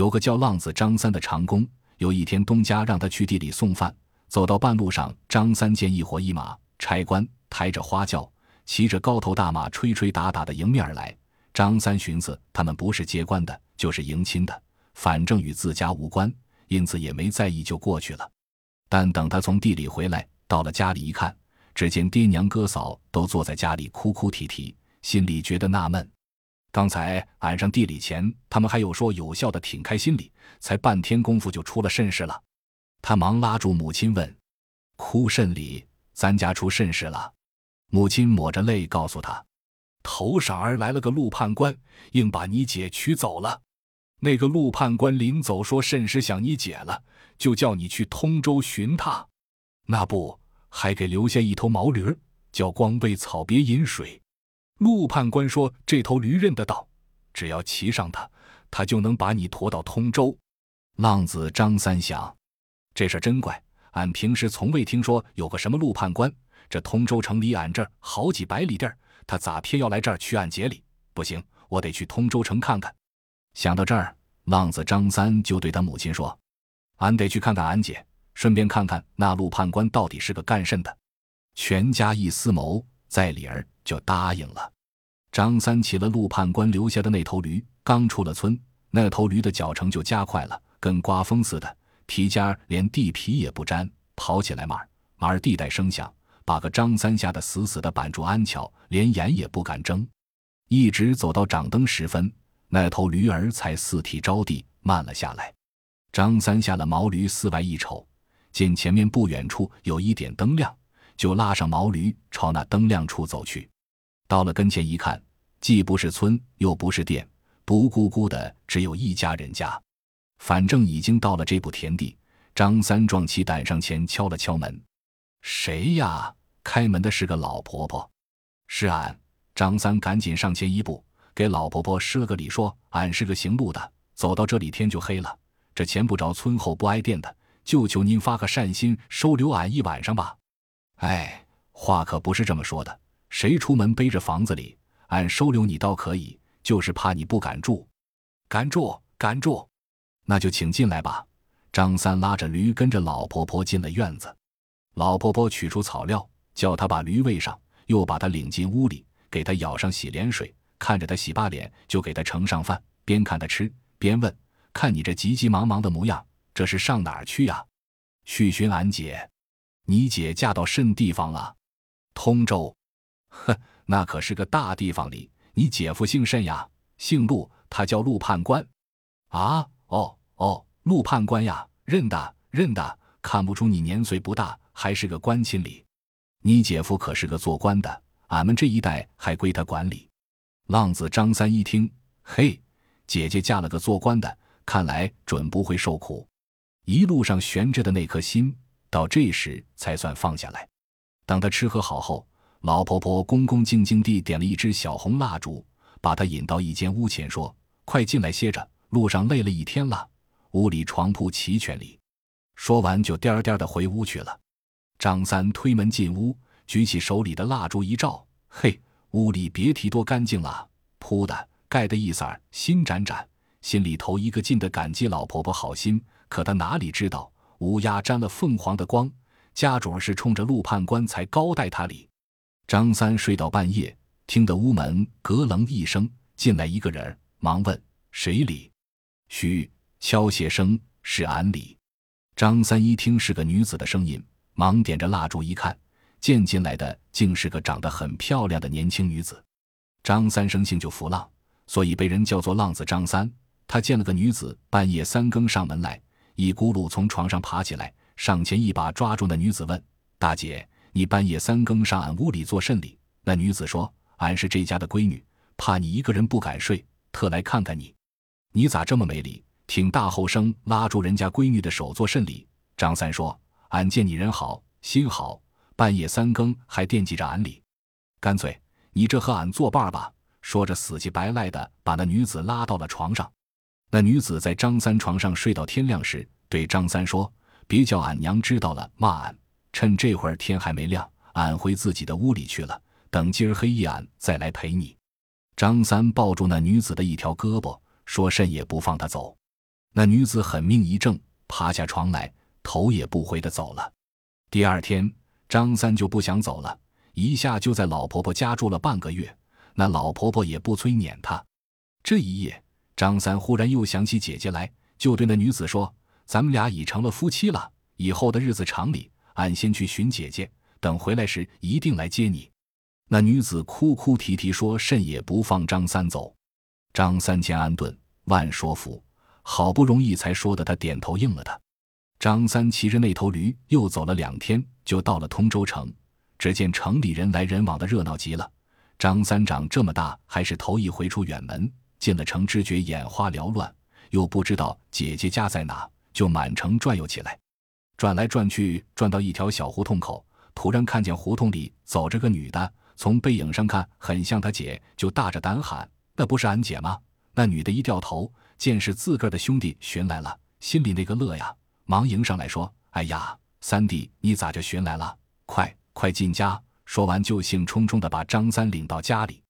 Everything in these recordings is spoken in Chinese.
有个叫浪子张三的长工，有一天东家让他去地里送饭，走到半路上，张三见一伙一马差官抬着花轿，骑着高头大马，吹吹打打的迎面而来。张三寻思，他们不是接官的，就是迎亲的，反正与自家无关，因此也没在意，就过去了。但等他从地里回来，到了家里一看，只见爹娘哥嫂都坐在家里哭哭啼啼，心里觉得纳闷。刚才俺上地里前，他们还有说有笑的挺开心里，才半天功夫就出了甚事了。他忙拉住母亲问：“哭甚里？咱家出甚事了？”母亲抹着泪告诉他：“头晌儿来了个陆判官，硬把你姐娶走了。那个陆判官临走说甚是想你姐了，就叫你去通州寻他。那不还给留下一头毛驴，叫光喂草别饮水。”陆判官说：“这头驴认得道，只要骑上它，他就能把你驮到通州。”浪子张三想，这事真怪。俺平时从未听说有个什么陆判官。这通州城离俺这儿好几百里地儿，他咋偏要来这儿去俺节里？不行，我得去通州城看看。想到这儿，浪子张三就对他母亲说：“俺得去看看俺姐，顺便看看那陆判官到底是个干甚的。”全家一思谋，在理儿。就答应了。张三骑了陆判官留下的那头驴，刚出了村，那头驴的脚程就加快了，跟刮风似的，蹄尖连地皮也不沾，跑起来马儿马儿地带声响，把个张三吓得死死的板住鞍桥，连眼也不敢睁。一直走到掌灯时分，那头驴儿才四蹄着地，慢了下来。张三下了毛驴，四外一瞅，见前面不远处有一点灯亮，就拉上毛驴朝那灯亮处走去。到了跟前一看，既不是村，又不是店，独孤孤的只有一家人家。反正已经到了这步田地，张三壮起胆上前敲了敲门：“谁呀？”开门的是个老婆婆。是俺。张三赶紧上前一步，给老婆婆施了个礼，说：“俺是个行路的，走到这里天就黑了。这前不着村后不挨店的，就求您发个善心，收留俺一晚上吧。”哎，话可不是这么说的。谁出门背着房子里，俺收留你倒可以，就是怕你不敢住。敢住，敢住，那就请进来吧。张三拉着驴，跟着老婆婆进了院子。老婆婆取出草料，叫他把驴喂上，又把他领进屋里，给他舀上洗脸水，看着他洗罢脸，就给他盛上饭，边看他吃，边问：“看你这急急忙忙的模样，这是上哪儿去呀？”“去寻俺姐。”“你姐嫁到甚地方了？”“通州。”哼，那可是个大地方里。你姐夫姓甚呀？姓陆，他叫陆判官。啊，哦哦，陆判官呀，认得认得。看不出你年岁不大，还是个官亲里。你姐夫可是个做官的，俺们这一代还归他管理。浪子张三一听，嘿，姐姐嫁了个做官的，看来准不会受苦。一路上悬着的那颗心，到这时才算放下来。等他吃喝好后。老婆婆恭恭敬敬地点了一支小红蜡烛，把她引到一间屋前，说：“快进来歇着，路上累了一天了。屋里床铺齐全哩。”说完就颠颠的回屋去了。张三推门进屋，举起手里的蜡烛一照，嘿，屋里别提多干净了，铺的盖的一色儿新崭崭，心里头一个劲的感激老婆婆好心。可他哪里知道，乌鸦沾了凤凰的光，家主是冲着陆判官才高待他哩。张三睡到半夜，听得屋门咯楞一声，进来一个人，忙问：“谁里？”“嘘，敲鞋声是俺里。”张三一听是个女子的声音，忙点着蜡烛一看，见进来的竟是个长得很漂亮的年轻女子。张三生性就浮浪，所以被人叫做浪子张三。他见了个女子半夜三更上门来，一咕噜从床上爬起来，上前一把抓住那女子，问：“大姐。”你半夜三更上俺屋里做甚哩？那女子说：“俺是这家的闺女，怕你一个人不敢睡，特来看看你。你咋这么没礼，挺大后生拉住人家闺女的手做甚哩？”张三说：“俺见你人好心好，半夜三更还惦记着俺哩，干脆你这和俺作伴吧。”说着死乞白赖的把那女子拉到了床上。那女子在张三床上睡到天亮时，对张三说：“别叫俺娘知道了，骂俺。”趁这会儿天还没亮，俺回自己的屋里去了。等今儿黑一俺再来陪你。张三抱住那女子的一条胳膊，说甚也不放她走。那女子狠命一怔，爬下床来，头也不回的走了。第二天，张三就不想走了，一下就在老婆婆家住了半个月。那老婆婆也不催撵他。这一夜，张三忽然又想起姐姐来，就对那女子说：“咱们俩已成了夫妻了，以后的日子长里，俺先去寻姐姐，等回来时一定来接你。”那女子哭哭啼啼说：“甚也不放张三走。”张三千安顿，万说服，好不容易才说的他点头应了他。张三骑着那头驴又走了两天，就到了通州城。只见城里人来人往的热闹极了。张三长这么大还是头一回出远门。进了城，知觉眼花缭乱，又不知道姐姐家在哪，就满城转悠起来。转来转去，转到一条小胡同口，突然看见胡同里走着个女的，从背影上看很像他姐，就大着胆喊：“那不是俺姐吗？”那女的一掉头，见是自个儿的兄弟寻来了，心里那个乐呀，忙迎上来说：“哎呀，三弟，你咋就寻来了？快快进家！”说完就兴冲冲的把张三领到家里。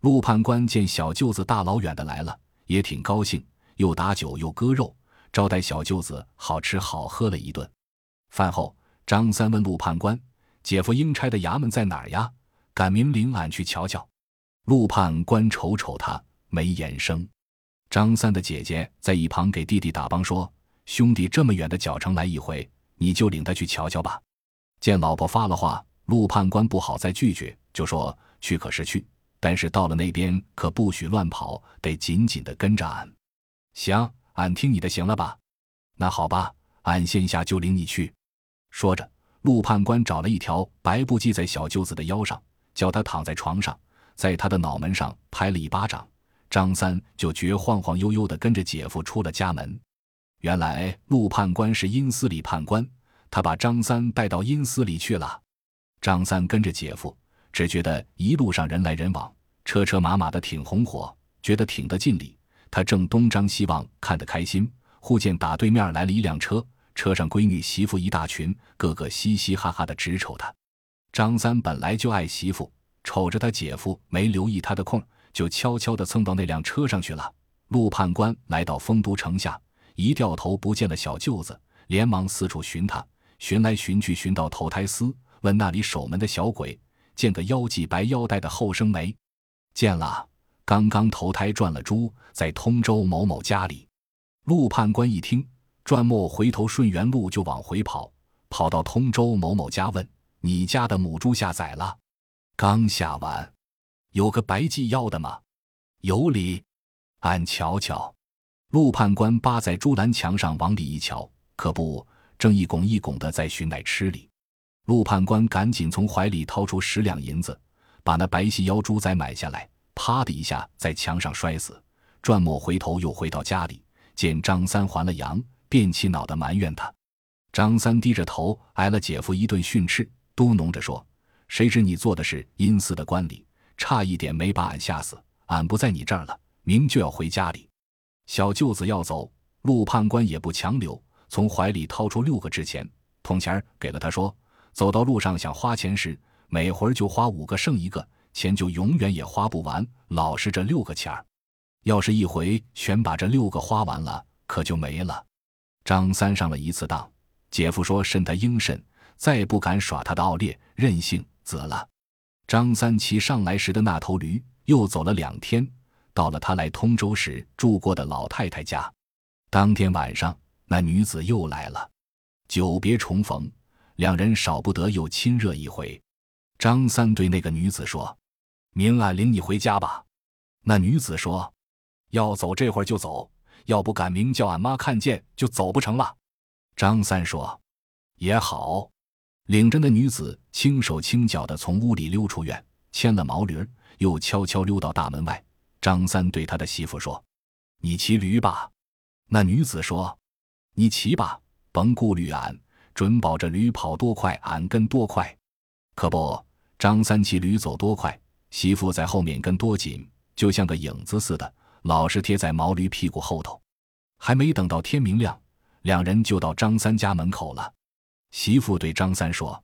陆判官见小舅子大老远的来了，也挺高兴，又打酒又割肉，招待小舅子好吃好喝了一顿。饭后，张三问陆判官：“姐夫应差的衙门在哪儿呀？赶明领俺去瞧瞧。”陆判官瞅瞅他，没言声。张三的姐姐在一旁给弟弟打帮说：“兄弟这么远的脚程来一回，你就领他去瞧瞧吧。”见老婆发了话，陆判官不好再拒绝，就说：“去可是去。”但是到了那边可不许乱跑，得紧紧的跟着俺。行，俺听你的，行了吧？那好吧，俺现下就领你去。说着，陆判官找了一条白布系在小舅子的腰上，叫他躺在床上，在他的脑门上拍了一巴掌。张三就觉晃晃悠悠的跟着姐夫出了家门。原来陆判官是阴司里判官，他把张三带到阴司里去了。张三跟着姐夫。只觉得一路上人来人往，车车马马的挺红火，觉得挺得劲里。他正东张西望，看得开心，忽见打对面来了一辆车，车上闺女媳妇一大群，个个嘻嘻哈哈的直瞅他。张三本来就爱媳妇，瞅着他姐夫没留意他的空，就悄悄地蹭到那辆车上去了。陆判官来到丰都城下，一掉头不见了小舅子，连忙四处寻他，寻来寻去，寻到投胎司，问那里守门的小鬼。见个腰系白腰带的后生没？见了，刚刚投胎转了猪，在通州某某家里。陆判官一听，转末回头顺原路就往回跑，跑到通州某某家问：“你家的母猪下崽了？刚下完，有个白系腰的吗？有理，俺瞧瞧。”陆判官扒在猪栏墙上往里一瞧，可不，正一拱一拱的在寻奶吃里。陆判官赶紧从怀里掏出十两银子，把那白细腰猪崽买下来，啪的一下在墙上摔死。转末回头又回到家里，见张三还了羊，便气恼的埋怨他。张三低着头挨了姐夫一顿训斥，嘟哝着说：“谁知你做的是阴司的官吏，差一点没把俺吓死。俺不在你这儿了，明就要回家里。小舅子要走，陆判官也不强留，从怀里掏出六个纸钱，铜钱给了他说。”走到路上想花钱时，每回儿就花五个剩一个，钱就永远也花不完。老是这六个钱儿，要是一回全把这六个花完了，可就没了。张三上了一次当，姐夫说慎他应慎，再不敢耍他的傲烈任性，则了。张三骑上来时的那头驴，又走了两天，到了他来通州时住过的老太太家。当天晚上，那女子又来了，久别重逢。两人少不得又亲热一回。张三对那个女子说：“明俺领你回家吧。”那女子说：“要走这会儿就走，要不赶明叫俺妈看见就走不成了。”张三说：“也好。”领着那女子轻手轻脚的从屋里溜出院，牵了毛驴，又悄悄溜到大门外。张三对他的媳妇说：“你骑驴吧。”那女子说：“你骑吧，甭顾虑俺。”准保着驴跑多快，俺跟多快。可不，张三骑驴走多快，媳妇在后面跟多紧，就像个影子似的，老是贴在毛驴屁股后头。还没等到天明亮，两人就到张三家门口了。媳妇对张三说：“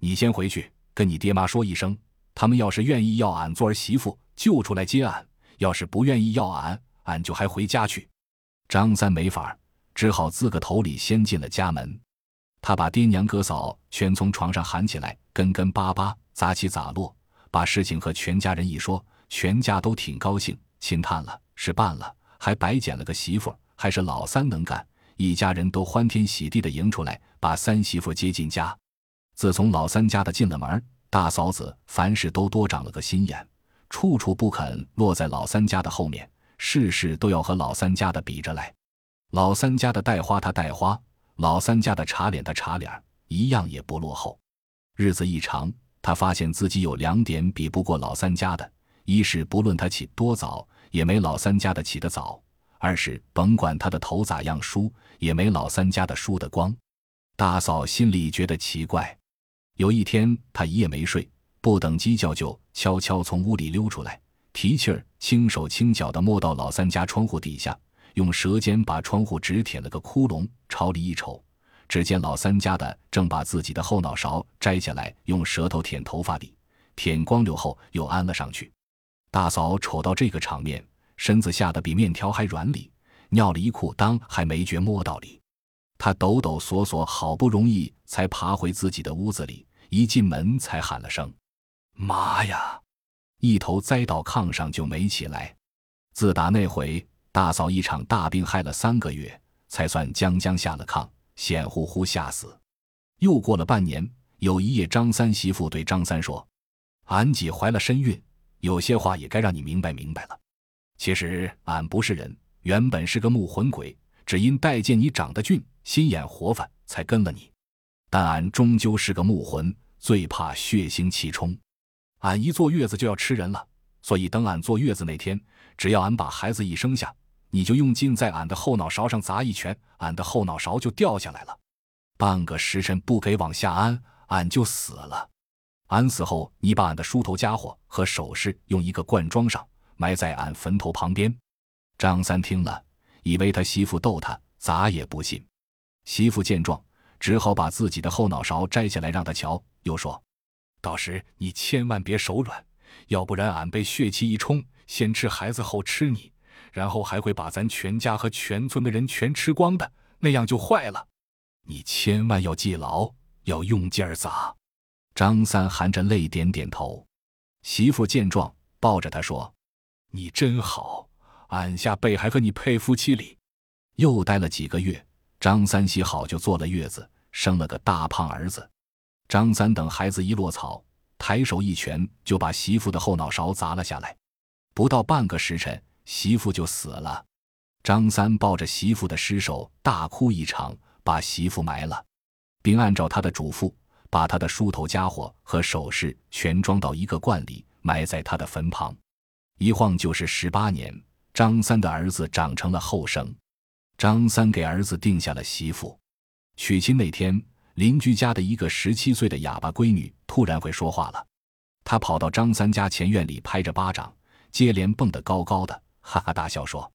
你先回去跟你爹妈说一声，他们要是愿意要俺做儿媳妇，就出来接俺；要是不愿意要俺，俺就还回家去。”张三没法只好自个头里先进了家门。他把爹娘哥嫂全从床上喊起来，跟跟巴巴，咋起咋落，把事情和全家人一说，全家都挺高兴，亲叹了，是办了，还白捡了个媳妇，还是老三能干，一家人都欢天喜地的迎出来，把三媳妇接进家。自从老三家的进了门，大嫂子凡事都多长了个心眼，处处不肯落在老三家的后面，事事都要和老三家的比着来。老三家的带花他带花。老三家的茶脸，的茶脸一样也不落后。日子一长，他发现自己有两点比不过老三家的：一是不论他起多早，也没老三家的起得早；二是甭管他的头咋样梳，也没老三家的梳得光。大嫂心里觉得奇怪。有一天，他一夜没睡，不等鸡叫，就悄悄从屋里溜出来，提气儿，轻手轻脚地摸到老三家窗户底下。用舌尖把窗户纸舔了个窟窿，朝里一瞅，只见老三家的正把自己的后脑勺摘下来，用舌头舔头发里，舔光溜后又安了上去。大嫂瞅到这个场面，身子吓得比面条还软里，尿了一裤裆还没觉摸到里。她抖抖索索，好不容易才爬回自己的屋子里，一进门才喊了声“妈呀”，一头栽到炕上就没起来。自打那回。大嫂一场大病，害了三个月，才算将将下了炕，险乎乎吓死。又过了半年，有一夜，张三媳妇对张三说：“俺姐怀了身孕，有些话也该让你明白明白了。其实俺不是人，原本是个木魂鬼，只因待见你长得俊，心眼活泛，才跟了你。但俺终究是个木魂，最怕血腥气冲。俺一坐月子就要吃人了，所以等俺坐月子那天，只要俺把孩子一生下。”你就用劲在俺的后脑勺上砸一拳，俺的后脑勺就掉下来了。半个时辰不给往下安，俺就死了。俺死后，你把俺的梳头家伙和首饰用一个罐装上，埋在俺坟头旁边。张三听了，以为他媳妇逗他，咋也不信。媳妇见状，只好把自己的后脑勺摘下来让他瞧，又说：“到时你千万别手软，要不然俺被血气一冲，先吃孩子后吃你。”然后还会把咱全家和全村的人全吃光的，那样就坏了。你千万要记牢，要用劲儿砸。张三含着泪点点头。媳妇见状，抱着他说：“你真好，俺下辈还和你配夫妻哩。”又待了几个月，张三喜好就坐了月子，生了个大胖儿子。张三等孩子一落草，抬手一拳就把媳妇的后脑勺砸了下来。不到半个时辰。媳妇就死了，张三抱着媳妇的尸首大哭一场，把媳妇埋了，并按照他的嘱咐，把他的梳头家伙和首饰全装到一个罐里，埋在他的坟旁。一晃就是十八年，张三的儿子长成了后生。张三给儿子定下了媳妇。娶亲那天，邻居家的一个十七岁的哑巴闺女突然会说话了，她跑到张三家前院里，拍着巴掌，接连蹦得高高的。哈哈大笑说：“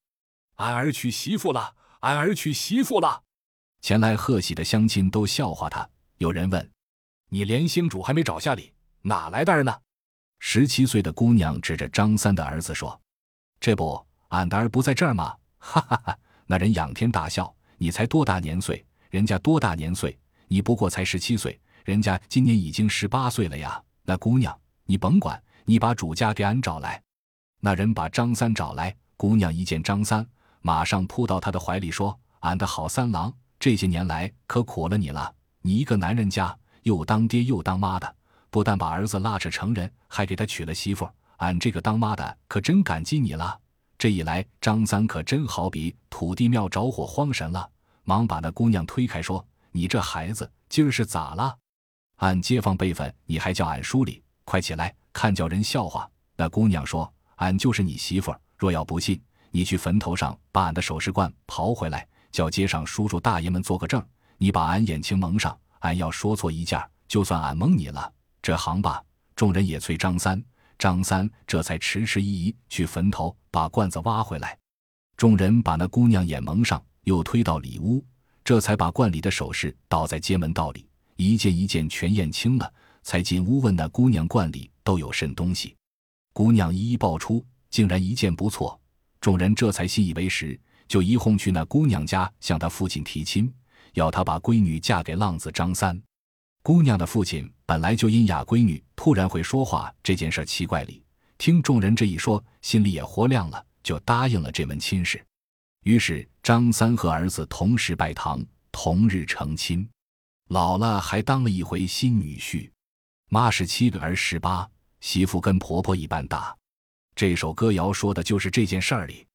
俺儿娶媳妇了，俺儿娶媳妇了！”前来贺喜的乡亲都笑话他。有人问：“你连星主还没找下里，哪来的儿呢？”十七岁的姑娘指着张三的儿子说：“这不，俺的儿不在这儿吗？”哈哈哈！那人仰天大笑：“你才多大年岁？人家多大年岁？你不过才十七岁，人家今年已经十八岁了呀！那姑娘，你甭管，你把主家给俺找来。”那人把张三找来。姑娘一见张三，马上扑到他的怀里说：“俺的好三郎，这些年来可苦了你了。你一个男人家，又当爹又当妈的，不但把儿子拉扯成人，还给他娶了媳妇。俺这个当妈的可真感激你了。”这一来，张三可真好比土地庙着火慌神了，忙把那姑娘推开，说：“你这孩子今儿是咋了？按街坊辈分，你还叫俺叔礼，快起来，看叫人笑话。”那姑娘说：“俺就是你媳妇儿。”若要不信，你去坟头上把俺的首饰罐刨回来，叫街上叔叔大爷们做个证。你把俺眼睛蒙上，俺要说错一件，就算俺蒙你了。这行吧。众人也催张三，张三这才迟迟疑疑去坟头把罐子挖回来。众人把那姑娘眼蒙上，又推到里屋，这才把罐里的首饰倒在街门道里，一件一件全验清了，才进屋问那姑娘罐里都有甚东西。姑娘一一报出。竟然一件不错，众人这才信以为实，就一哄去那姑娘家向她父亲提亲，要她把闺女嫁给浪子张三。姑娘的父亲本来就因哑闺女突然会说话这件事奇怪里，听众人这一说，心里也活亮了，就答应了这门亲事。于是张三和儿子同时拜堂，同日成亲。老了还当了一回新女婿。妈十七个儿十八，媳妇跟婆婆一般大。这首歌谣说的就是这件事儿里。